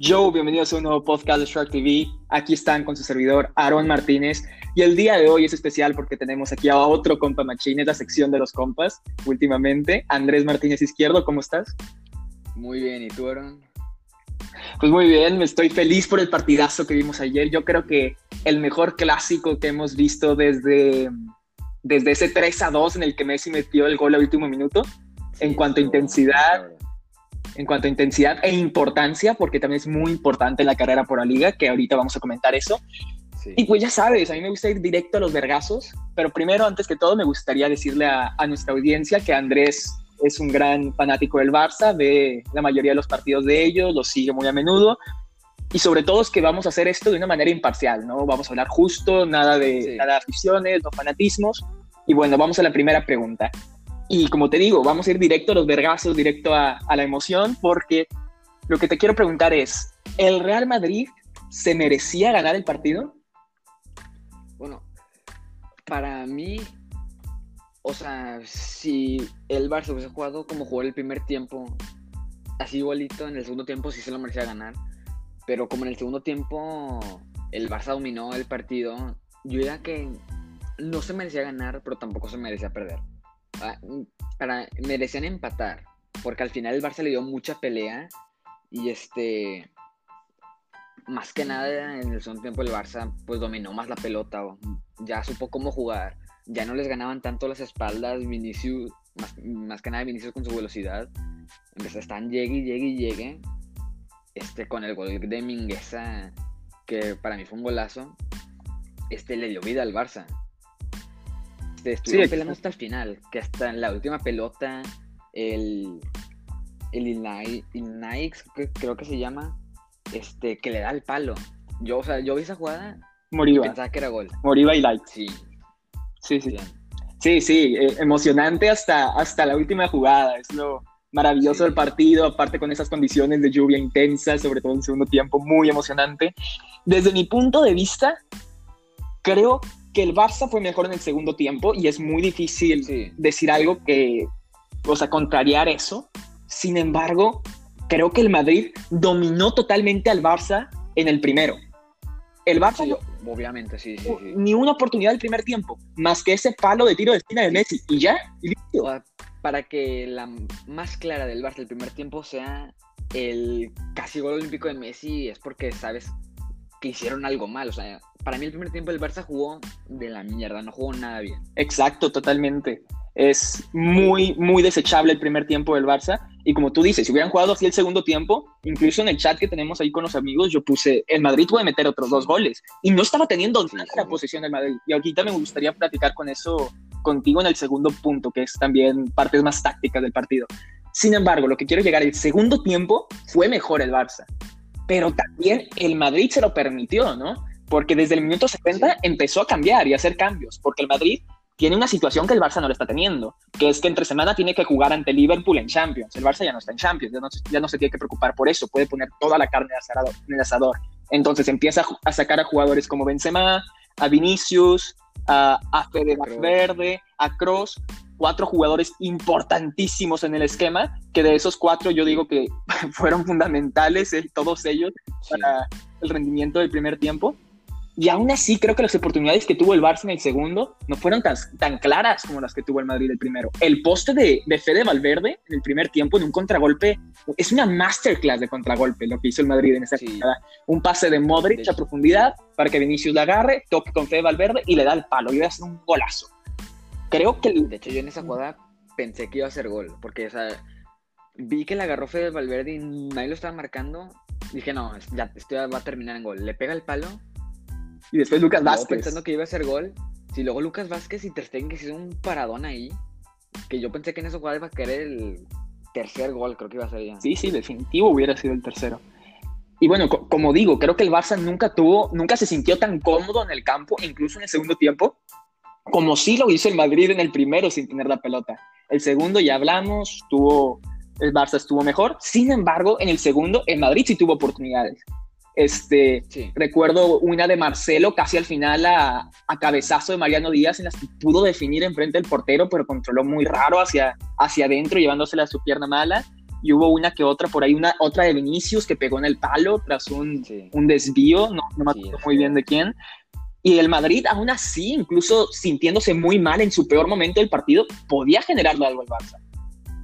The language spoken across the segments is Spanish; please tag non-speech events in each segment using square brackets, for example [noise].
Joe, bienvenidos a un nuevo podcast de Shark TV. Aquí están con su servidor Aaron Martínez. Y el día de hoy es especial porque tenemos aquí a otro compa machine, es la sección de los compas últimamente. Andrés Martínez Izquierdo, ¿cómo estás? Muy bien, ¿y tú, Aaron? Pues muy bien, me estoy feliz por el partidazo que vimos ayer. Yo creo que el mejor clásico que hemos visto desde, desde ese 3 a 2 en el que Messi metió el gol al último minuto. en cuanto a intensidad, en cuanto a intensidad e importancia, porque también es muy importante la carrera por la liga, que ahorita vamos a comentar eso. Y pues ya sabes, a mí me gusta ir directo a los vergazos, pero primero, antes que todo, me gustaría decirle a, a nuestra audiencia que Andrés es un gran fanático del Barça, ve la mayoría de los partidos de ellos, los sigue muy a menudo, y sobre todo es que vamos a hacer esto de una manera imparcial, ¿no? Vamos a hablar justo, nada de, nada de aficiones, no fanatismos. Y bueno, vamos a la primera pregunta. Y como te digo, vamos a ir directo a los vergazos, directo a, la emoción, porque lo que te quiero preguntar es, ¿el Real Madrid se merecía ganar el partido? Bueno, para mí, o sea, si el Barça hubiese jugado como jugó el primer tiempo, así igualito, en el segundo tiempo sí se lo merecía ganar. Pero como en el segundo tiempo el Barça dominó el partido, yo diría que no se merecía ganar, pero tampoco se merecía perder. Ah, para, merecían empatar, porque al final el Barça le dio mucha pelea y este, más que nada en el segundo tiempo el Barça pues dominó más la pelota, ya supo cómo jugar, ya no les ganaban tanto las espaldas, Vinicius, más, que nada Vinicius con su velocidad, empezó están llegue y llegue y llegue, este, con el gol de Mingueza, que para mí fue un golazo, este le dio vida al Barça. Este, estuvieron peleando hasta el final, que hasta en la última pelota, el, el creo que se llama, este, que le da el palo. Yo, o sea, yo vi esa jugada Moriba. pensaba que era gol. Moriba y Light. Sí. Sí, sí. Sí, sí, eh, emocionante hasta, hasta la última jugada. Es lo maravilloso del partido, aparte con esas condiciones de lluvia intensa, sobre todo en el segundo tiempo, muy emocionante. Desde mi punto de vista, creo que el Barça fue mejor en el segundo tiempo y es muy difícil decir algo que, o sea, contrariar eso. Sin embargo, creo que el Madrid dominó totalmente al Barça en el primero. El Barça, obviamente, sí, sí, Ni una oportunidad del primer tiempo, más que ese palo de tiro de esquina de Messi y ya, Para que la más clara del Barça el primer tiempo sea el casi gol olímpico de Messi, es porque sabes que hicieron algo mal. O sea, para mí el primer tiempo el Barça jugó de la mierda, no jugó nada bien. Exacto, totalmente. Es muy, muy desechable el primer tiempo del Barça. Y como tú dices, si hubieran jugado así el segundo tiempo, incluso en el chat que tenemos ahí con los amigos, yo puse, el Madrid puede meter otros dos goles. Y no estaba teniendo nada la posición del Madrid. Y ahorita me gustaría platicar con eso contigo en el segundo punto, que es también partes más tácticas del partido. Sin embargo, lo que quiero llegar, el segundo tiempo fue mejor el Barça pero también el Madrid se lo permitió, ¿no? Porque desde el minuto 70 empezó a cambiar y a hacer cambios, porque el Madrid tiene una situación que el Barça no lo está teniendo, que es que entre semana tiene que jugar ante Liverpool en Champions. El Barça ya no está en Champions, ya no, se tiene que preocupar por eso, puede poner toda la carne en el asador. Entonces empieza a sacar a jugadores como Benzema, a Vinicius, a, a Fede Verde, a Kroos, cuatro jugadores importantísimos en el esquema, que de esos cuatro yo digo que [laughs] fueron fundamentales, eh, todos ellos, para el rendimiento del primer tiempo. Y aún así creo que las oportunidades que tuvo el Barça en el segundo no fueron tan, tan claras como las que tuvo el Madrid el primero. El poste de, de Fede Valverde en el primer tiempo en un contragolpe es una masterclass de contragolpe lo que hizo el Madrid en esa jugada. Un pase de Modric a profundidad para que Vinicius la agarre, toque con Fede Valverde y le da el palo. Y va a ser un golazo. Creo que... De hecho, yo en esa jugada pensé que iba a ser gol, porque o sea, vi que la agarró Fede Valverde y nadie lo estaba marcando. Dije, no, ya, esto va a terminar en gol. Le pega el palo. Y después Lucas Vázquez. pensando que iba a ser gol. Si luego Lucas Vázquez y Ter Stegen que hizo un paradón ahí. Que yo pensé que en esa jugada iba a caer el tercer gol, creo que iba a ser ya. Sí, sí, definitivo hubiera sido el tercero. Y bueno, como digo, creo que el Barça nunca tuvo, nunca se sintió tan cómodo en el campo, incluso en el segundo tiempo, como sí lo hizo el Madrid en el primero sin tener la pelota. El segundo ya hablamos, tuvo, el Barça estuvo mejor. Sin embargo, en el segundo, el Madrid sí tuvo oportunidades. Este, Recuerdo una de Marcelo casi al final a, cabezazo de Mariano Díaz en las que pudo definir enfrente del portero, pero controló muy raro hacia, hacia adentro, llevándosela a su pierna mala. y hubo una que otra, por ahí una otra de Vinicius que pegó en el palo tras un, un desvío, no, no me acuerdo muy bien de quién. Y el Madrid, aún así, incluso sintiéndose muy mal en su peor momento del partido, podía generarle algo al Barça.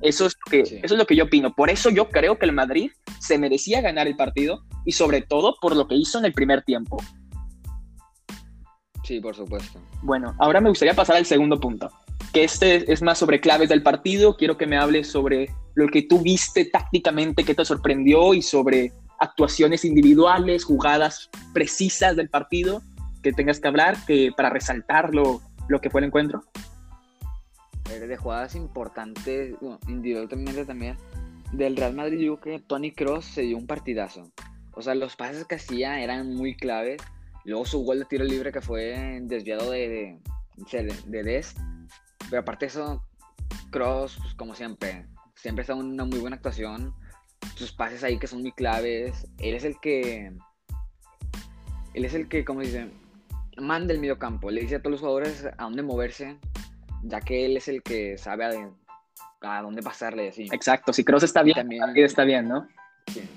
Eso es, lo que, eso es lo que yo opino. Por eso yo creo que el Madrid se merecía ganar el partido y sobre todo por lo que hizo en el primer tiempo. Sí, por supuesto. Bueno, ahora me gustaría pasar al segundo punto, que este es más sobre claves del partido. Quiero que me hables sobre lo que tú viste tácticamente, qué te sorprendió y sobre actuaciones individuales, jugadas precisas del partido que tengas que hablar que para resaltar lo, lo que fue el encuentro de jugadas importantes, individualmente también, del Real Madrid, yo creo que Tony Cross se dio un partidazo. O sea, los pases que hacía eran muy claves. Luego su gol de tiro libre que fue desviado de, de, de Des. Pero aparte de eso, Cross, pues, como siempre, siempre está una muy buena actuación. Sus pases ahí que son muy claves. Él es el que. Él es el que, como dice, manda el medio campo. Le dice a todos los jugadores a dónde moverse ya que él es el que sabe a, dónde pasarle. Así. Exacto, si Kroos está bien, también está bien, ¿no? Sí,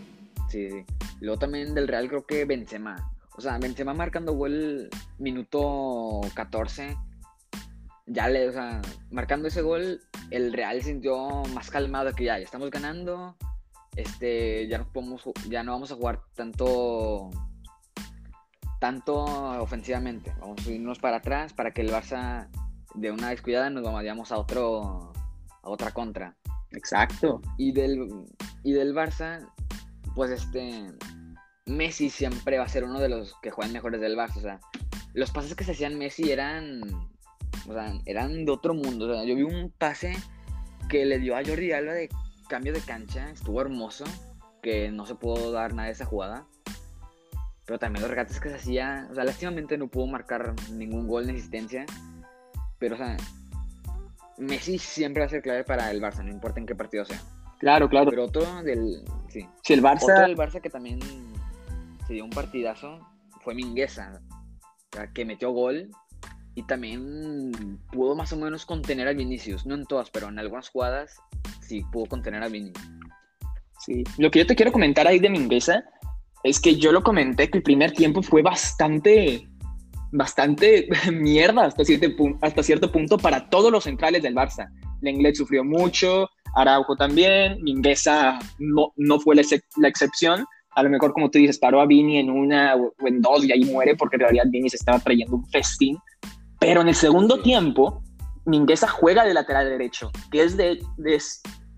sí, sí. Luego también del Real creo que Benzema. O sea, Benzema marcando gol minuto 14. Ya le, o sea, marcando ese gol, el Real sintió más calmado que ya, ya estamos ganando. Este, ya no podemos, ya no vamos a jugar tanto tanto ofensivamente. Vamos a irnos para atrás para que el Barça de una descuidada nos vamos a otro a otra contra. Exacto. Y del y del Barça, pues este Messi siempre va a ser uno de los que juegan mejores del Barça, o sea, los pases que se hacían Messi eran o sea, eran de otro mundo, o sea, yo vi un pase que le dio a Jordi Alba de cambio de cancha, estuvo hermoso, que no se pudo dar nada de esa jugada. Pero también los regates que se hacía, o sea, lástimamente no pudo marcar ningún gol en existencia pero, o sea, Messi siempre va a ser clave para el Barça, no importa en qué partido sea. Claro, claro. Pero otro del. Sí. Si el Barça. Otro del Barça que también se dio un partidazo fue Mingueza, que metió gol y también pudo más o menos contener a Vinicius. No en todas, pero en algunas jugadas sí pudo contener a Vinicius. Sí. Lo que yo te quiero comentar ahí de Mingueza es que yo lo comenté que el primer tiempo fue bastante bastante [laughs] mierda hasta cierto, hasta cierto punto para todos los centrales del Barça. Lenglet sufrió mucho, Araujo también, Mingueza no, no fue la, excepción. A lo mejor, como tú dices, paró a Vini en una o en dos y ahí muere porque en realidad Vini se estaba trayendo un festín. Pero en el segundo tiempo, Mingueza juega de lateral derecho, que es de, de,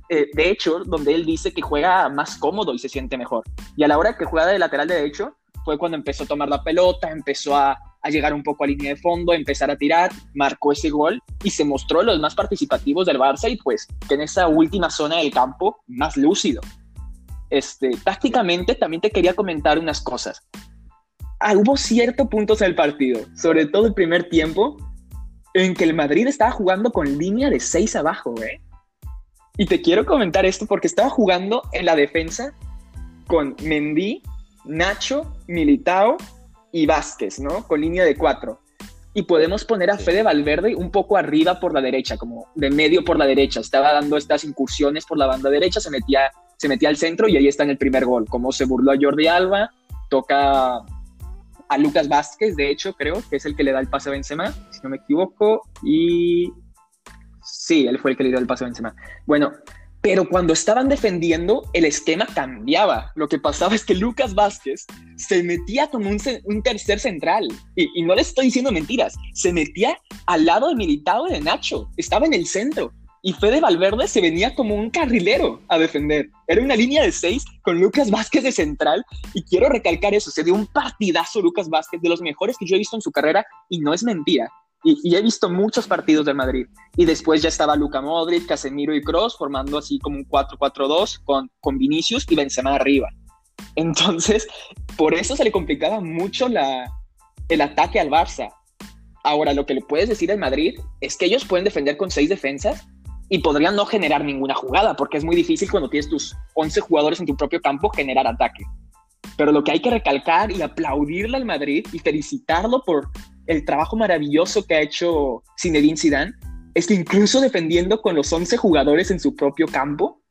eh, de hecho donde él dice que juega más cómodo y se siente mejor. Y a la hora que juega de lateral derecho, fue cuando empezó a tomar la pelota, empezó a, llegar un poco a línea de fondo, empezar a tirar, marcó ese gol y se mostró los más participativos del Barça y pues que en esa última zona del campo más lúcido. Este, tácticamente también te quería comentar unas cosas. Ah, hubo ciertos puntos del partido, sobre todo el primer tiempo, en que el Madrid estaba jugando con línea de 6 abajo, ¿eh? Y te quiero comentar esto porque estaba jugando en la defensa con Mendy, Nacho, Militao y Vázquez, ¿no? Con línea de cuatro. Y podemos poner a Fede Valverde un poco arriba por la derecha, como de medio por la derecha. Estaba dando estas incursiones por la banda derecha, se metía, se metía al centro y ahí está en el primer gol. Como se burló a Jordi Alba, toca a Lucas Vázquez, de hecho, creo que es el que le da el pase a Benzema, si no me equivoco. Y sí, él fue el que le dio el pase a Benzema. Bueno, pero cuando estaban defendiendo, el esquema cambiaba. Lo que pasaba es que Lucas Vázquez se metía como un, tercer central. Y, no le estoy diciendo mentiras. Se metía al lado de Militao de Nacho. Estaba en el centro. Y Fede Valverde se venía como un carrilero a defender. Era una línea de seis con Lucas Vázquez de central. Y quiero recalcar eso. Se dio un partidazo Lucas Vázquez, de los mejores que yo he visto en su carrera. Y no es mentira. Y, he visto muchos partidos del Madrid. Y después ya estaba Luca Modric, Casemiro y Cross formando así como un 4-4-2 con, con Vinicius y Benzema arriba. Entonces, por eso se le complicaba mucho la, el ataque al Barça. Ahora, lo que le puedes decir al Madrid es que ellos pueden defender con seis defensas y podrían no generar ninguna jugada, porque es muy difícil cuando tienes tus 11 jugadores en tu propio campo generar ataque. Pero lo que hay que recalcar y aplaudirle al Madrid y felicitarlo por el trabajo maravilloso que ha hecho Zinedine Zidane es que incluso defendiendo con los 11 jugadores en su propio campo,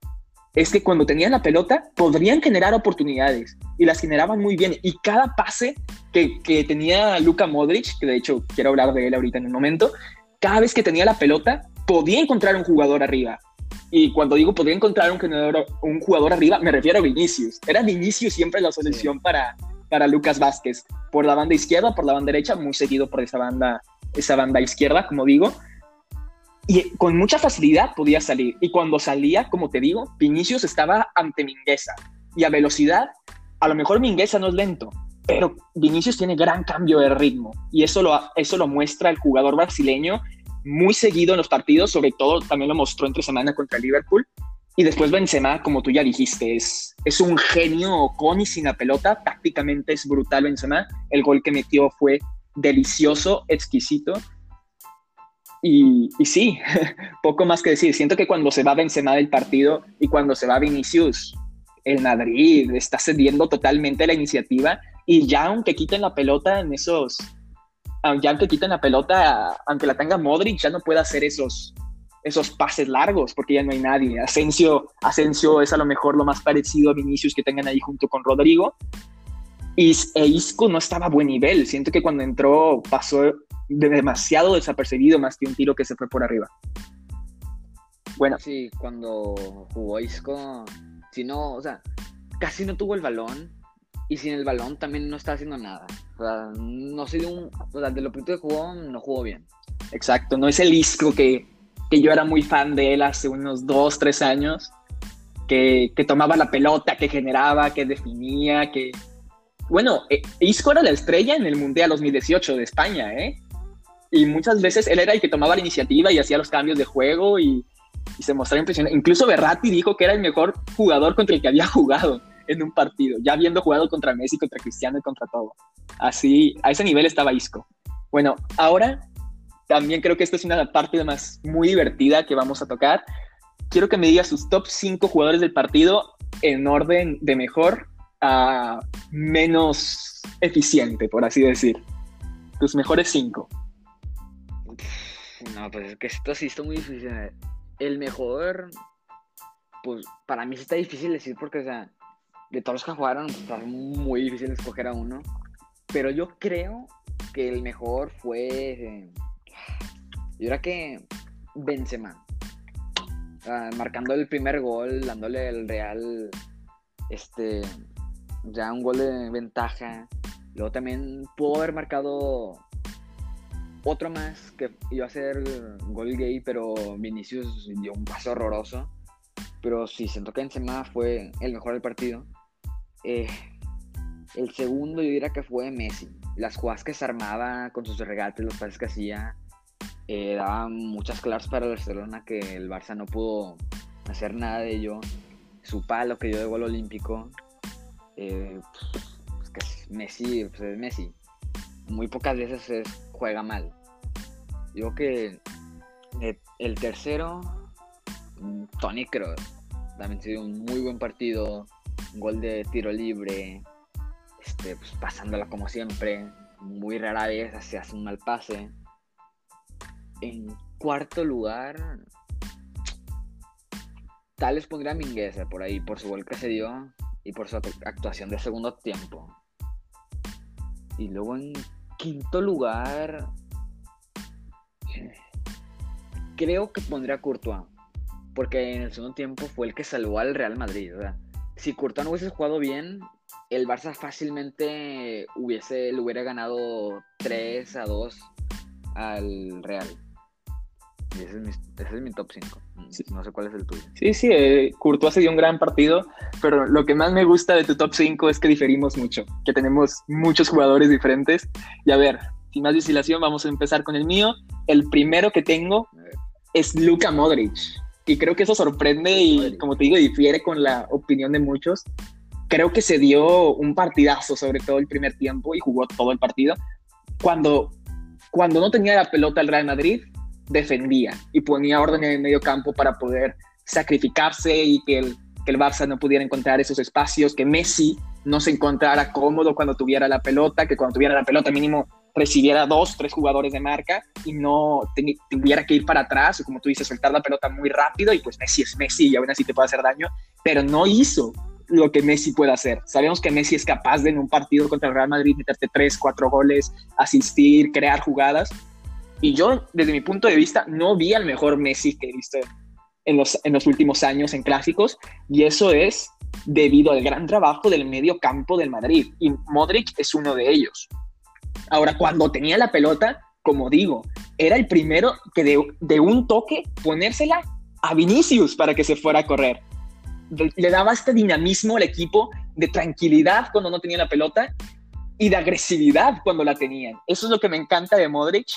es que cuando tenían la pelota podrían generar oportunidades y las generaban muy bien. Y cada pase que, que tenía Luka Modric, que de hecho quiero hablar de él ahorita en un momento, cada vez que tenía la pelota podía encontrar un jugador arriba. Y cuando digo podía encontrar un jugador, un jugador arriba, me refiero a Vinicius. Era Vinicius siempre la solución para, para Lucas Vázquez. Por la banda izquierda, por la banda derecha, muy seguido por esa banda, esa banda izquierda, como digo. Y con mucha facilidad podía salir. Y cuando salía, como te digo, Vinicius estaba ante Mingueza. Y a velocidad, a lo mejor Mingueza no es lento, pero Vinicius tiene gran cambio de ritmo. Y eso lo, eso lo muestra el jugador brasileño muy seguido en los partidos, sobre todo también lo mostró entre semana contra Liverpool. Y después Benzema, como tú ya dijiste, es, es un genio con y sin la pelota, tácticamente es brutal Benzema. El gol que metió fue delicioso, exquisito. Y, y sí, [laughs] poco más que decir. Siento que cuando se va Benzema del partido y cuando se va Vinicius, el Madrid está cediendo totalmente la iniciativa y ya aunque quiten la pelota en esos ya aunque quiten la pelota, aunque la tenga Modric, ya no puede hacer esos, esos pases largos porque ya no hay nadie. Asensio, Asensio es a lo mejor lo más parecido a Vinicius que tengan ahí junto con Rodrigo. Y e Isco no estaba a buen nivel. Siento que cuando entró pasó demasiado desapercibido más que un tiro que se fue por arriba. Bueno. Sí, cuando jugó Isco, si no, o sea, casi no tuvo el balón y sin el balón también no está haciendo nada. O sea, no sé de un. O sea, de lo que jugó, no jugó bien. Exacto, no es el Isco que, que yo era muy fan de él hace unos dos, tres años, que, que tomaba la pelota, que generaba, que definía, que. Bueno, eh, Isco era la estrella en el Mundial 2018 de España, ¿eh? Y muchas veces él era el que tomaba la iniciativa y hacía los cambios de juego y, y se mostraba impresionante. Incluso Berratti dijo que era el mejor jugador contra el que había jugado en un partido, ya habiendo jugado contra Messi, contra Cristiano y contra todo. Así, a ese nivel estaba Isco. Bueno, ahora también creo que esta es una parte más muy divertida que vamos a tocar. Quiero que me digas sus top 5 jugadores del partido en orden de mejor a menos eficiente, por así decir. Tus mejores 5. No, pues es que esto sí está muy difícil. El mejor, pues para mí sí está difícil decir porque, o sea, de todos los que jugaron, pues, está muy difícil escoger a uno. Pero yo creo que el mejor fue. Yo era que Benzema. marcando el primer gol, dándole el Real. Este. Ya un gol de ventaja. Luego también pudo haber marcado otro más que iba a ser gol gay, pero Vinicius dio un paso horroroso. Pero sí, siento que Benzema fue el mejor del partido. Eh, el segundo yo diría que fue Messi. Las jugadas que se armaba con sus regates, los pases que hacía, eh, daban muchas claras para el Barcelona que el Barça no pudo hacer nada de ello. Su palo que dio de gol olímpico, eh, pues, Messi, pues es Messi. Muy pocas veces juega mal. Digo que el tercero, Tony Kroos, también sido un muy buen partido gol de tiro libre, este, pues, pasándola como siempre, muy rara vez se hace un mal pase. En cuarto lugar, tal vez pondría a Mingueza por ahí, por su gol que se dio y por su actuación de segundo tiempo. Y luego en quinto lugar, creo que pondría a Courtois, porque en el segundo tiempo fue el que salvó al Real Madrid, ¿verdad? si Courtois no hubiese jugado bien, el Barça fácilmente hubiese, le hubiera ganado 3 a 2 al Real. Y ese es mi, top 5. No sé cuál es el tuyo. Sí, sí, eh, Courtois se dio un gran partido, pero lo que más me gusta de tu top 5 es que diferimos mucho, que tenemos muchos jugadores diferentes. Y a ver, sin más distilación, vamos a empezar con el mío. El primero que tengo es Luka Modric y creo que eso sorprende y como te digo, difiere con la opinión de muchos. Creo que se dio un partidazo, sobre todo el primer tiempo, y jugó todo el partido. Cuando, cuando no tenía la pelota el Real Madrid, defendía y ponía orden en el medio campo para poder sacrificarse y que el, que el Barça no pudiera encontrar esos espacios, que Messi no se encontrara cómodo cuando tuviera la pelota, que cuando tuviera la pelota mínimo recibiera dos, tres jugadores de marca y no tuviera que ir para atrás o como tú dices, soltar la pelota muy rápido y pues Messi es Messi y aún así te puede hacer daño, pero no hizo lo que Messi puede hacer. Sabemos que Messi es capaz de en un partido contra el Real Madrid meterte tres, cuatro goles, asistir, crear jugadas. Y yo, desde mi punto de vista, no vi al mejor Messi que he visto en los, en los últimos años en clásicos. Y eso es debido al gran trabajo del medio campo del Madrid. Y Modric es uno de ellos. Ahora, cuando tenía la pelota, como digo, era el primero que de, de un toque ponérsela a Vinicius para que se fuera a correr le daba este dinamismo al equipo de tranquilidad cuando no tenía la pelota y de agresividad cuando la tenían. Eso es lo que me encanta de Modric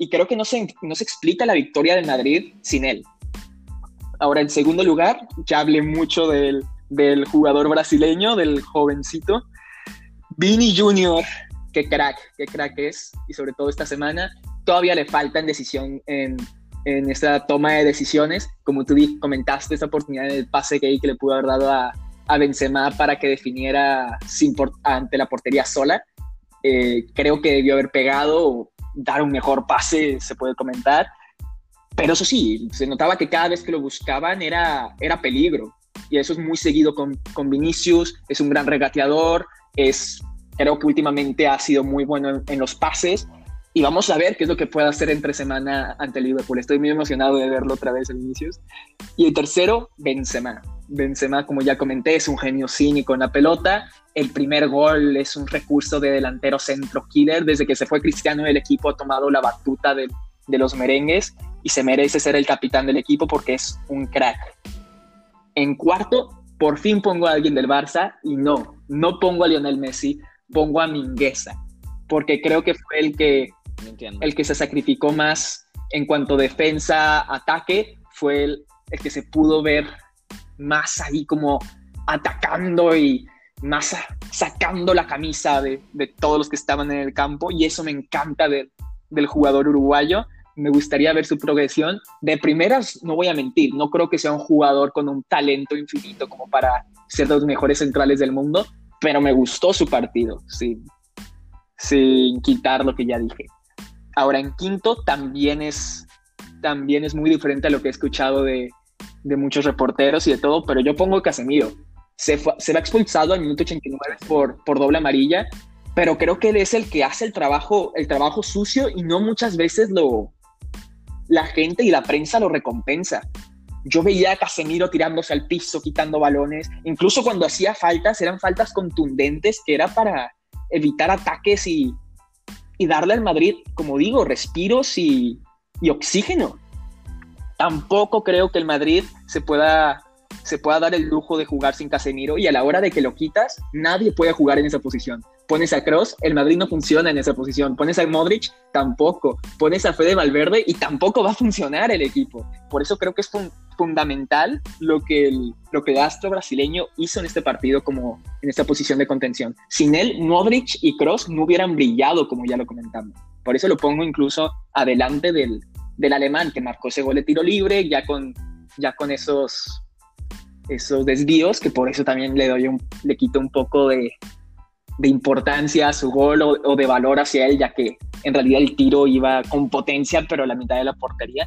y creo que no se, no se explica la victoria de Madrid sin él. Ahora, en segundo lugar, ya hablé mucho del, del jugador brasileño, del jovencito. Vini Jr., qué crack, qué crack es. Y sobre todo esta semana, todavía le falta en decisión en, en esta toma de decisiones. Como tú comentaste, esa oportunidad del pase gay que le pudo haber dado a, a Benzema para que definiera sin ante la portería sola. Eh, creo que debió haber pegado dar un mejor pase, se puede comentar. Pero eso sí, se notaba que cada vez que lo buscaban era, era peligro. Y eso es muy seguido con, con Vinicius, es un gran regateador, es, creo que últimamente ha sido muy bueno en los pases y vamos a ver qué es lo que puede hacer entre semana ante Liverpool. Estoy muy emocionado de verlo otra vez en inicios. Y el tercero, Benzema. Benzema, como ya comenté, es un genio cínico en la pelota. El primer gol es un recurso de delantero centro killer. Desde que se fue Cristiano, el equipo ha tomado la batuta de, de los merengues y se merece ser el capitán del equipo porque es un crack. En cuarto, por fin pongo a alguien del Barça y no, no pongo a Lionel Messi, pongo a Mingueza, porque creo que fue el que el que se sacrificó más en cuanto a defensa, ataque, fue el, que se pudo ver más ahí como atacando y más sacando la camisa de, todos los que estaban en el campo y eso me encanta del jugador uruguayo. Me gustaría ver su progresión. De primeras, no voy a mentir, no creo que sea un jugador con un talento infinito como para ser los mejores centrales del mundo, pero me gustó su partido, sin, sin quitar lo que ya dije. Ahora en quinto también es, también es muy diferente a lo que he escuchado de, muchos reporteros y de todo, pero yo pongo Casemiro. Se, se va expulsado al minuto 89 por, por doble amarilla, pero creo que él es el que hace el trabajo, el trabajo sucio y no muchas veces lo la gente y la prensa lo recompensa. Yo veía a Casemiro tirándose al piso, quitando balones, incluso cuando hacía faltas, eran faltas contundentes que era para evitar ataques y, y darle al Madrid, como digo, respiros y, oxígeno. Tampoco creo que el Madrid se pueda, se pueda dar el lujo de jugar sin Casemiro y a la hora de que lo quitas, nadie puede jugar en esa posición. Pones a Cross, el Madrid no funciona en esa posición. Pones a Modric, tampoco. Pones a Fede Valverde y tampoco va a funcionar el equipo. Por eso creo que es fundamental lo que, el, lo que el astro brasileño hizo en este partido como en esta posición de contención. Sin él, Modric y Cross no hubieran brillado, como ya lo comentamos. Por eso lo pongo incluso adelante del, del alemán que marcó ese gol de tiro libre, ya con, ya con esos, esos desvíos, que por eso también le doy un, le quito un poco de, de importancia a su gol o, de valor hacia él, ya que en realidad el tiro iba con potencia, pero a la mitad de la portería.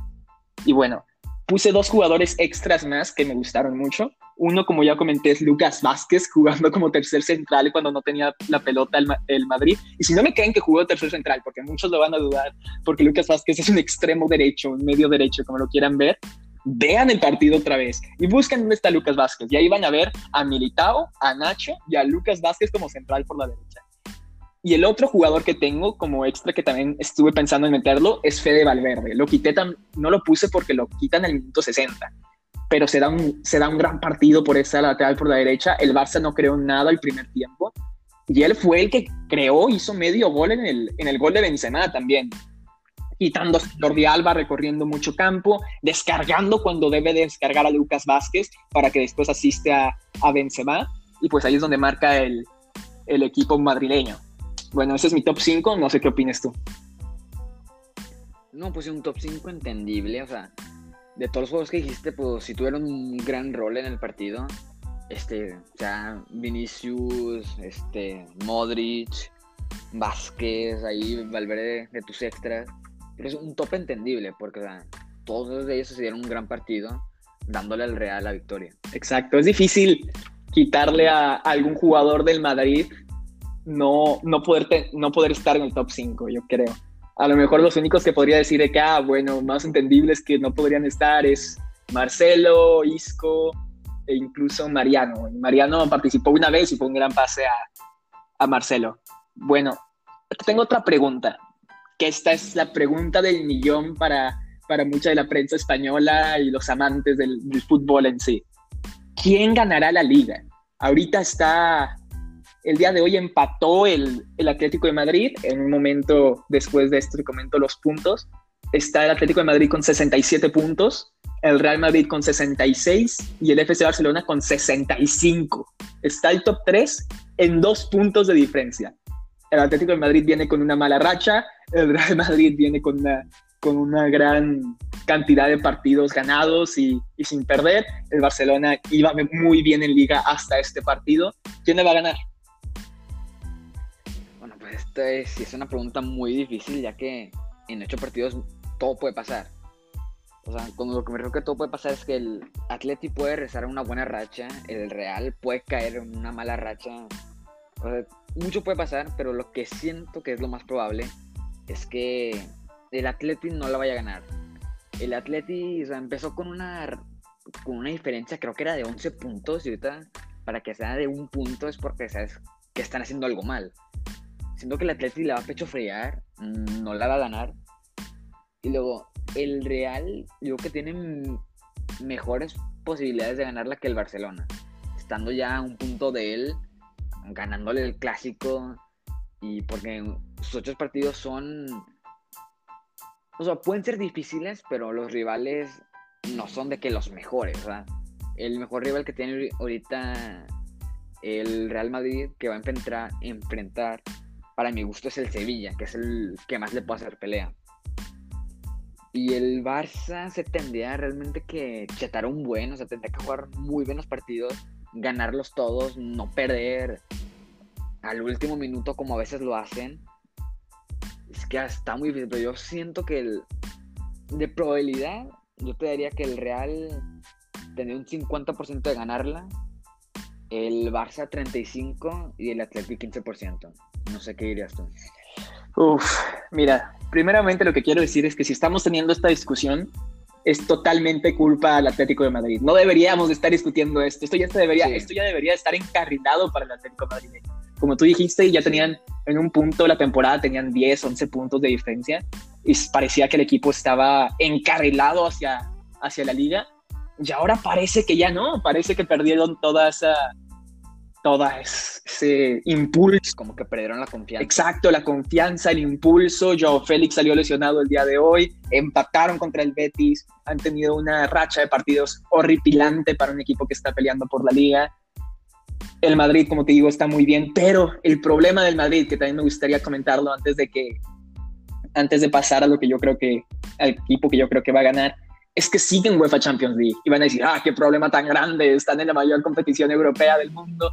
Y bueno, puse dos jugadores extras más que me gustaron mucho. Uno, como ya comenté, es Lucas Vázquez jugando como tercer central cuando no tenía la pelota el, Madrid. Y si no me creen que jugó tercer central, porque muchos lo van a dudar, porque Lucas Vázquez es un extremo derecho, un medio derecho, como lo quieran ver, vean el partido otra vez y busquen dónde está Lucas Vázquez. Y ahí van a ver a Militao, a Nacho y a Lucas Vázquez como central por la derecha. Y el otro jugador que tengo como extra que también estuve pensando en meterlo es Fede Valverde. Lo quité, no lo puse porque lo quitan el minuto 60, pero se da, un, se da un gran partido por esa lateral por la derecha. El Barça no creó nada el primer tiempo y él fue el que creó, hizo medio gol en el, en el gol de Benzema también quitando a Jordi Alba, recorriendo mucho campo, descargando cuando debe descargar a Lucas Vázquez para que después asiste a, a Benzema. Y pues ahí es donde marca el, el equipo madrileño. Bueno, ese es mi top 5, no sé qué opinas tú. No, pues un top 5 entendible, o sea, de todos los juegos que dijiste, pues si tuvieron un gran rol en el partido. Este, o sea, Vinicius, este, Modric, Vázquez, ahí Valverde de tus extras. Pero es un top entendible porque todos ellos se dieron un gran partido dándole al Real la victoria. Exacto, es difícil quitarle a algún jugador del Madrid no, no, poder, no poder estar en el top 5, yo creo. A lo mejor los únicos que podría decir de que, ah, bueno, más entendibles que no podrían estar es Marcelo, Isco e incluso Mariano. Mariano participó una vez y fue un gran pase a, a Marcelo. Bueno, tengo otra pregunta, que esta es la pregunta del millón para, para mucha de la prensa española y los amantes del, fútbol en sí. ¿Quién ganará la liga? Ahorita está, el día de hoy empató el, el Atlético de Madrid, en un momento después de esto te comento los puntos, está el Atlético de Madrid con 67 puntos, el Real Madrid con 66 y el FC Barcelona con 65. Está el top 3 en dos puntos de diferencia. El Atlético de Madrid viene con una mala racha, el Real Madrid viene con una, con una gran cantidad de partidos ganados y, y sin perder. El Barcelona iba muy bien en liga hasta este partido. ¿Quién le va a ganar? Es, una pregunta muy difícil ya que en ocho partidos todo puede pasar. O sea, con lo que me refiero que todo puede pasar es que el Atleti puede rezar una buena racha, el Real puede caer en una mala racha. Mucho puede pasar, pero lo que siento que es lo más probable es que el Atleti no la vaya a ganar. El Atleti empezó con una, con una diferencia, creo que era de 11 puntos, y ahorita para que sea de un punto es porque sabes que están haciendo algo mal. Siento que el Atleti la va a pecho frear, no la va a ganar. Y luego, el Real, yo creo que tiene mejores posibilidades de ganarla que el Barcelona. Estando ya a un punto de él, ganándole el clásico. Y porque sus ocho partidos son. O sea, pueden ser difíciles, pero los rivales no son de que los mejores. El mejor rival que tiene ahorita el Real Madrid, que va a enfrentar, para mi gusto, es el Sevilla, que es el que más le puede hacer pelea. Y el Barça se tendría realmente que chetar un buen, o sea, tendría que jugar muy buenos partidos, ganarlos todos, no perder al último minuto como a veces lo hacen. Es que está muy difícil, pero yo siento que el, de probabilidad, yo te daría que el Real tendría un 50% de ganarla, el Barça 35% y el Atlético 15%. No sé qué dirías tú. Uf, mira, primeramente lo que quiero decir es que si estamos teniendo esta discusión, es totalmente culpa al Atlético de Madrid. No deberíamos estar discutiendo esto. Esto ya, debería, esto ya debería estar encarrilado para el Atlético de Madrid. Como tú dijiste, ya tenían en un punto de la temporada, tenían 10, 11 puntos de diferencia y parecía que el equipo estaba encarrilado hacia, hacia la liga. Y ahora parece que ya no, parece que perdieron toda esa, toda ese impulso. Como que perdieron la confianza. Exacto, la confianza, el impulso. Joe Félix salió lesionado el día de hoy, empataron contra el Betis, han tenido una racha de partidos horripilante para un equipo que está peleando por la liga. El Madrid, como te digo, está muy bien, pero el problema del Madrid, que también me gustaría comentarlo antes de que, antes de pasar a lo que yo creo que, al equipo que yo creo que va a ganar, es que siguen UEFA Champions League y van a decir, ah, qué problema tan grande, están en la mayor competición europea del mundo,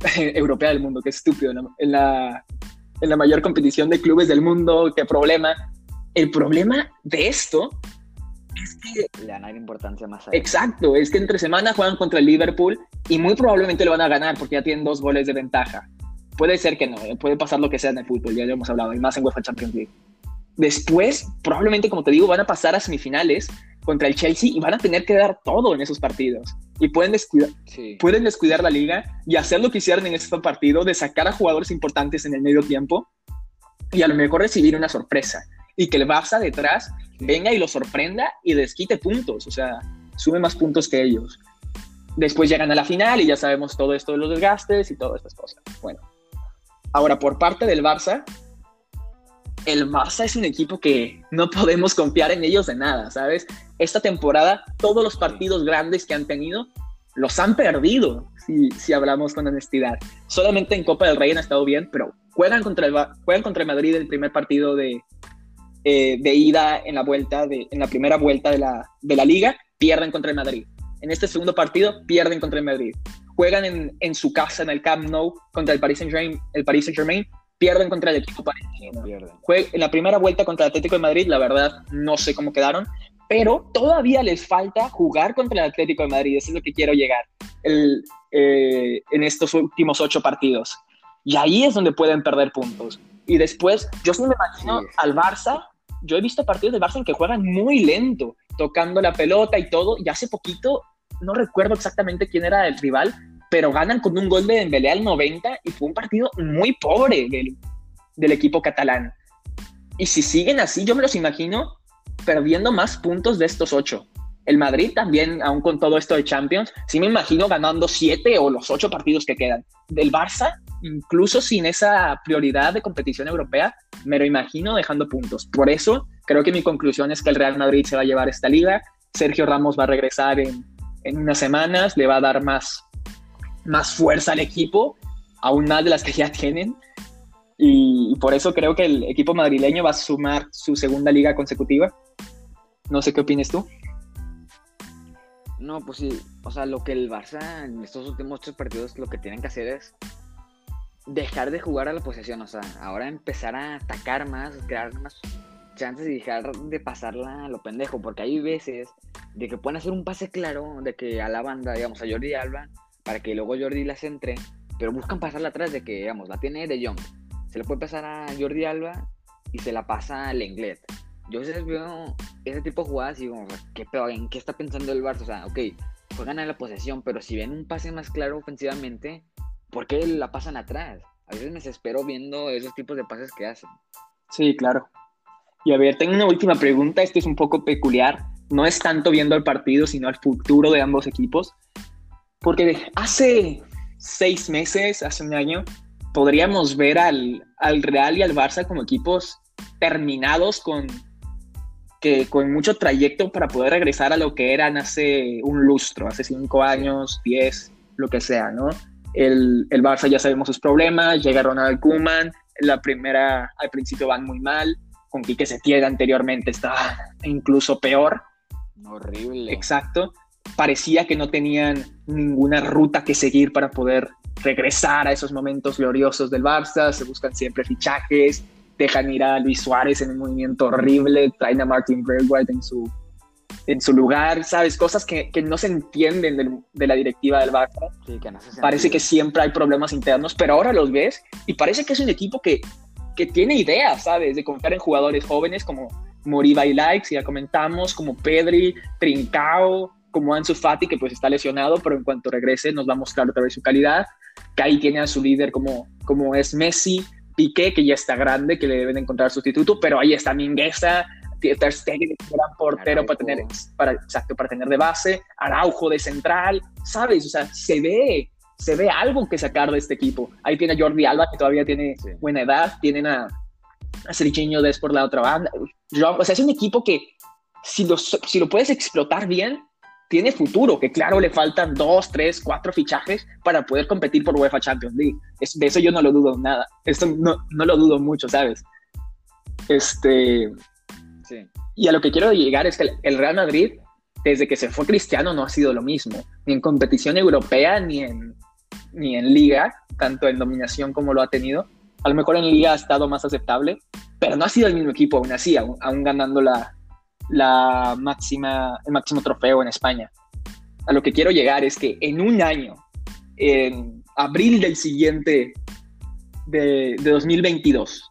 [laughs] europea del mundo, qué estúpido, en la, en la mayor competición de clubes del mundo, qué problema. El problema de esto es que... Le van a dar importancia más a Exacto, es que entre semana juegan contra el Liverpool y muy probablemente lo van a ganar porque ya tienen dos goles de ventaja. Puede ser que no, eh, puede pasar lo que sea en el fútbol, ya lo hemos hablado, y más en UEFA Champions League. Después, probablemente, como te digo, van a pasar a semifinales contra el Chelsea y van a tener que dar todo en esos partidos. Y pueden descuidar, pueden descuidar la liga y hacer lo que hicieron en este partido de sacar a jugadores importantes en el medio tiempo y a lo mejor recibir una sorpresa. Y que el Barça detrás venga y lo sorprenda y desquite puntos. O sea, sube más puntos que ellos. Después llegan a la final y ya sabemos todo esto de los desgastes y todas estas cosas. Bueno, ahora por parte del Barça, el Barça es un equipo que no podemos confiar en ellos de nada, ¿sabes? Esta temporada, todos los partidos grandes que han tenido, los han perdido, si, si hablamos con honestidad. Solamente en Copa del Rey han estado bien, pero juegan contra el, juegan contra el Madrid el primer partido de, eh, de ida en la, vuelta de, en la primera vuelta de la, de la liga, pierden contra el Madrid. En este segundo partido, pierden contra el Madrid. Juegan en, en su casa, en el Camp Nou, contra el Paris Saint-Germain, el Paris Saint-Germain pierden contra el equipo parecido. En la primera vuelta contra el Atlético de Madrid, la verdad, no sé cómo quedaron, pero todavía les falta jugar contra el Atlético de Madrid, eso es lo que quiero llegar eh, en estos últimos ocho partidos. Y ahí es donde pueden perder puntos. Y después, yo sí me imagino al Barça, yo he visto partidos del Barça en que juegan muy lento, tocando la pelota y todo, y hace poquito, no recuerdo exactamente quién era el rival, pero ganan con un gol de Dembélé al 90 y fue un partido muy pobre del, equipo catalán. Y si siguen así, yo me los imagino perdiendo más puntos de estos ocho. El Madrid también, aún con todo esto de Champions, sí me imagino ganando siete o los ocho partidos que quedan. Del Barça, incluso sin esa prioridad de competición europea, me lo imagino dejando puntos. Por eso, creo que mi conclusión es que el Real Madrid se va a llevar esta liga. Sergio Ramos va a regresar en, en unas semanas, le va a dar más, más fuerza al equipo, aún más de las que ya [laughs] tienen. Y, por eso creo que el equipo madrileño va a sumar su segunda liga consecutiva. No sé qué opinas tú. No, pues sí, o sea, lo que el Barça en estos últimos tres partidos lo que tienen que hacer es dejar de jugar a la posesión, o sea, ahora empezar a atacar más, crear más chances y dejar de pasarla a lo pendejo, porque hay veces de que pueden hacer un pase claro, de que a la banda, digamos, a Jordi Alba, para que luego Jordi la centre, pero buscan pasarla atrás de que, digamos, la tiene De Jong, se le puede pasar a Jordi Alba y se la pasa a Lenglet. Yo a veces veo ese tipo de jugadas y digo, ¿qué pedo? ¿En qué está pensando el Barça? O sea, ok, juegan a la posesión, pero si ven un pase más claro ofensivamente, ¿por qué la pasan atrás? A veces me desespero viendo esos tipos de pases que hacen. Sí, claro. Y a ver, tengo una última pregunta. Esto es un poco peculiar. No es tanto viendo el partido, sino al futuro de ambos equipos. Porque hace seis meses, hace un año, podríamos ver al, al Real y al Barça como equipos terminados con, que, con mucho trayecto para poder regresar a lo que eran hace un lustro, hace cinco años, diez, lo que sea, ¿no? El, el Barça ya sabemos sus problemas, llega Ronald Koeman, la primera al principio van muy mal, con Quique Setién anteriormente estaba incluso peor. Horrible. Exacto. Parecía que no tenían ninguna ruta que seguir para poder regresar a esos momentos gloriosos del Barça, se buscan siempre fichajes, dejan ir a Luis Suárez en un movimiento horrible, traen a Martin Braithwaite en su, en su lugar, ¿sabes? Cosas que, que no se entienden de la directiva del Barça. parece que siempre hay problemas internos, pero ahora los ves y parece que es un equipo que, que tiene ideas, ¿sabes? De confiar en jugadores jóvenes como Moriba y Likes, ya comentamos, como Pedri, Trincao, como Ansu Fati, que pues está lesionado, pero en cuanto regrese nos va a mostrar otra vez su calidad que ahí tiene a su líder como, como es Messi, Piqué, que ya está grande, que le deben encontrar sustituto, pero ahí está Mingueza, Ter Stegen, gran portero para tener, para, exacto, para tener de base, Araujo de central, ¿sabes? O sea, se ve, se ve algo que sacar de este equipo. Ahí tiene a Jordi Alba, que todavía tiene buena edad, tienen a, a Serginho Des por la otra banda. o sea, es un equipo que si lo, si lo puedes explotar bien, tiene futuro, que claro, le faltan dos, tres, cuatro fichajes para poder competir por UEFA Champions League. de eso yo no lo dudo nada. Esto no, no lo dudo mucho, ¿sabes? Este. Sí. Y a lo que quiero llegar es que el Real Madrid, desde que se fue Cristiano, no ha sido lo mismo. Ni en competición europea, ni en, ni en liga, tanto en dominación como lo ha tenido. A lo mejor en liga ha estado más aceptable, pero no ha sido el mismo equipo aún así, aún ganando la, la máxima, el máximo trofeo en España. A lo que quiero llegar es que en un año, en abril del siguiente, de, 2022,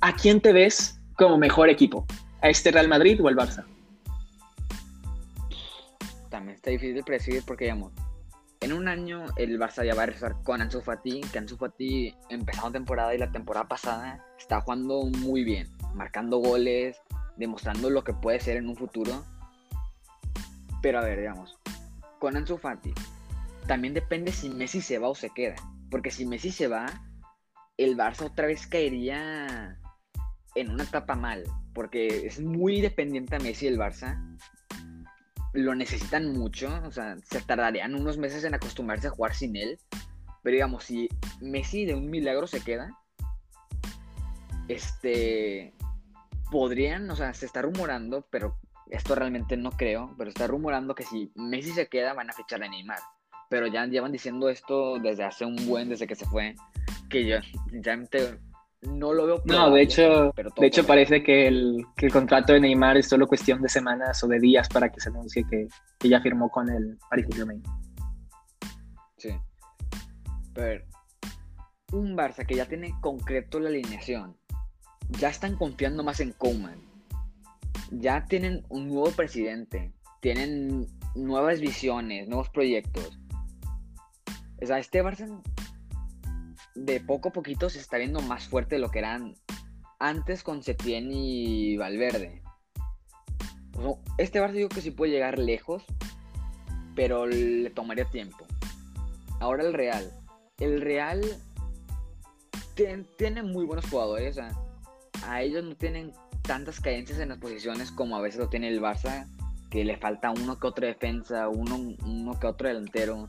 ¿a quién te ves como mejor equipo? ¿A este Real Madrid o al Barça? También está difícil de predecir porque, digamos, en un año el Barça ya va a regresar con Ansu Fati, que Ansu Fati empezó la temporada y la temporada pasada está jugando muy bien, marcando goles, demostrando lo que puede ser en un futuro. Pero a ver, digamos, con Ansu Fati, también depende si Messi se va o se queda. Porque si Messi se va, el Barça otra vez caería en una etapa mal. Porque es muy dependiente a Messi el Barça. Lo necesitan mucho. O sea, se tardarían unos meses en acostumbrarse a jugar sin él. Pero digamos, si Messi de un milagro se queda, este, podrían, o sea, se está rumorando, pero esto realmente no creo, pero está rumorando que si Messi se queda van a fichar a Neymar. Pero ya llevan diciendo esto desde hace un buen, desde que se fue, que yo sinceramente no lo veo. no, de hecho, de hecho parece que el, que el, contrato de Neymar es solo cuestión de semanas o de días para que se anuncie que, que ya firmó con el Paris Saint-Germain. Sí. Pero un Barça que ya tiene concreto la alineación, ya están confiando más en Koeman, ya tienen un nuevo presidente, tienen nuevas visiones, nuevos proyectos. O sea, este Barça de poco a poquito se está viendo más fuerte de lo que eran antes con Setién y Valverde. este Barça digo que sí puede llegar lejos, pero le tomaría tiempo. Ahora el Real. El Real tiene muy buenos jugadores. A ellos no tienen tantas carencias en las posiciones como a veces lo tiene el Barça, que le falta uno que otro defensa, uno, uno que otro delantero.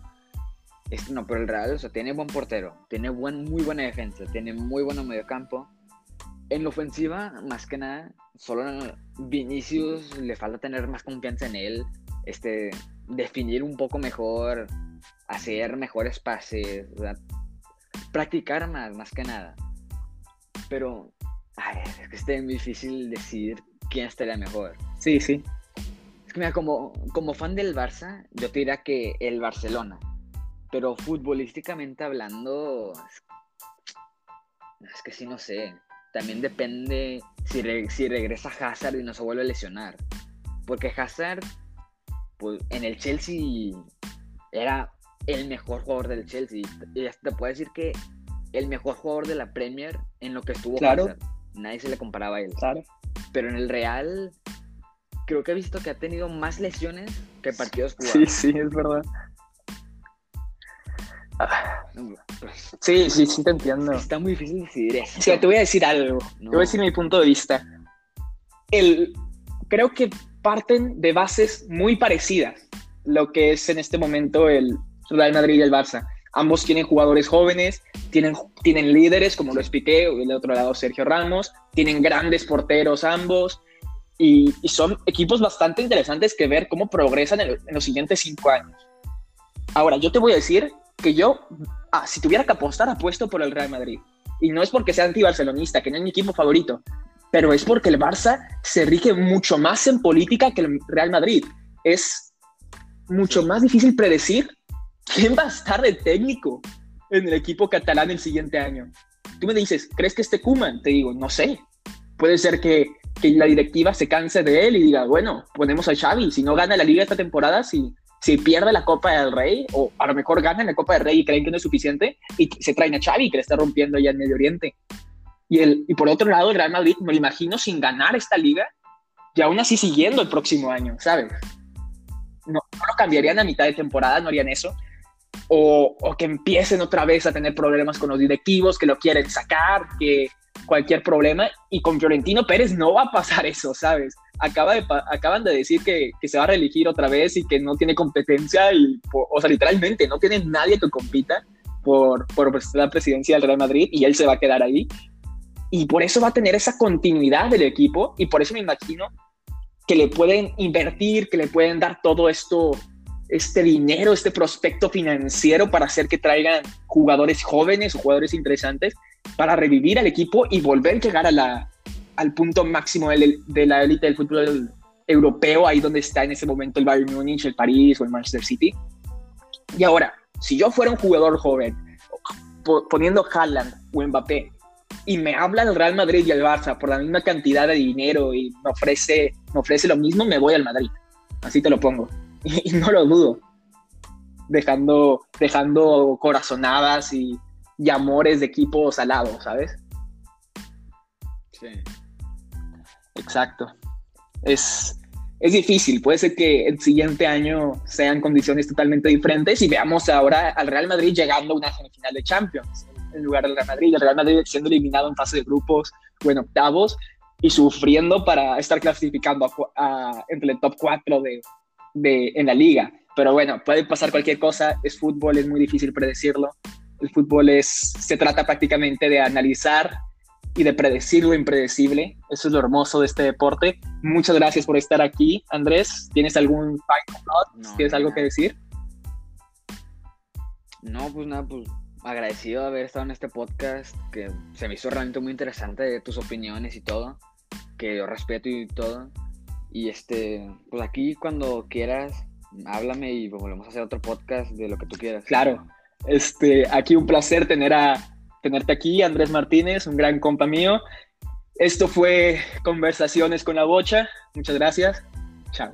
Este, no, pero el Real, o sea, tiene buen portero, tiene buen, muy buena defensa, tiene muy buen mediocampo. En la ofensiva, más que nada, solo Vinicius le falta tener más confianza en él, este, definir un poco mejor, hacer mejores pases, practicar más, más que nada. Pero, ay, es que es difícil decidir quién estaría mejor. Sí, sí. Es que mira, como, como fan del Barça, yo te diría que el Barcelona. Pero futbolísticamente hablando, es, que sí, no sé. También depende si, si regresa Hazard y no se vuelve a lesionar. Porque Hazard, pues en el Chelsea era el mejor jugador del Chelsea. Y te puedo decir que el mejor jugador de la Premier en lo que estuvo claro. Nadie se le comparaba a él. Claro. Pero en el Real, creo que he visto que ha tenido más lesiones que partidos jugados. Sí, sí, es verdad. Sí, sí, sí te entiendo. Está muy difícil decidir eso. Sí, te voy a decir algo. Te voy a decir mi punto de vista. El, creo que parten de bases muy parecidas. Lo que es en este momento el Real Madrid y el Barça. Ambos tienen jugadores jóvenes, tienen, tienen líderes, como lo expliqué, del otro lado Sergio Ramos, tienen grandes porteros ambos, y, son equipos bastante interesantes que ver cómo progresan en, los siguientes cinco años. Ahora, yo te voy a decir que yo, ah, si tuviera que apostar, apuesto por el Real Madrid. Y no es porque sea anti-barcelonista, que no es mi equipo favorito, pero es porque el Barça se rige mucho más en política que el Real Madrid. Es mucho más difícil predecir quién va a estar de técnico en el equipo catalán el siguiente año. Tú me dices, ¿crees que esté Kuman? Te digo, no sé. Puede ser que, que, la directiva se canse de él y diga, bueno, ponemos a Xavi. Si no gana la liga esta temporada, si, si pierde la Copa del Rey, o a lo mejor gana la Copa del Rey y creen que no es suficiente, y se traen a Xavi, que le está rompiendo ya en Medio Oriente. Y, el, y por otro lado, el Real Madrid, me lo imagino sin ganar esta liga, y aún así siguiendo el próximo año, ¿sabes? No, no lo cambiarían a mitad de temporada, no harían eso o, que empiecen otra vez a tener problemas con los directivos, que lo quieren sacar, que cualquier problema. Y con Fiorentino Pérez no va a pasar eso, ¿sabes? Acaba de, acaban de decir que, se va a reelegir otra vez y que no tiene competencia, o sea, literalmente no tiene nadie que compita por, por la presidencia del Real Madrid y él se va a quedar ahí. Y por eso va a tener esa continuidad del equipo y por eso me imagino que le pueden invertir, que le pueden dar todo esto este dinero, este prospecto financiero para hacer que traigan jugadores jóvenes o jugadores interesantes para revivir al equipo y volver a llegar a la, al punto máximo de, la élite del fútbol europeo, ahí donde está en ese momento el Bayern Múnich, el París o el Manchester City. Y ahora, si yo fuera un jugador joven, poniendo Haaland o Mbappé, y me habla el Real Madrid y el Barça por la misma cantidad de dinero y me ofrece, me ofrece lo mismo, me voy al Madrid. Así te lo pongo. [laughs] y, no lo dudo, dejando, dejando corazonadas y, amores de equipos al lado, ¿sabes? Sí. Exacto. Es, es difícil, puede ser que el siguiente año sean condiciones totalmente diferentes y veamos ahora al Real Madrid llegando a una semifinal de Champions en lugar del Real Madrid, el Real Madrid siendo eliminado en fase de grupos o en octavos y sufriendo para estar clasificando entre el top 4 de, de, en la liga. Pero bueno, puede pasar cualquier cosa, es fútbol, es muy difícil predecirlo. El fútbol es, se trata prácticamente de analizar y de predecir lo impredecible. Eso es lo hermoso de este deporte. Muchas gracias por estar aquí, Andrés. ¿Tienes algún final ¿Tienes algo que decir? No, pues nada, pues agradecido de haber estado en este podcast, que se me hizo realmente muy interesante de tus opiniones y todo, que yo respeto y todo. Y este, pues aquí cuando quieras, háblame y volvemos a hacer otro podcast de lo que tú quieras. Claro, este, aquí un placer tener a, tenerte aquí, Andrés Martínez, un gran compa mío. Esto fue Conversaciones con la Bocha. Muchas gracias. Chao.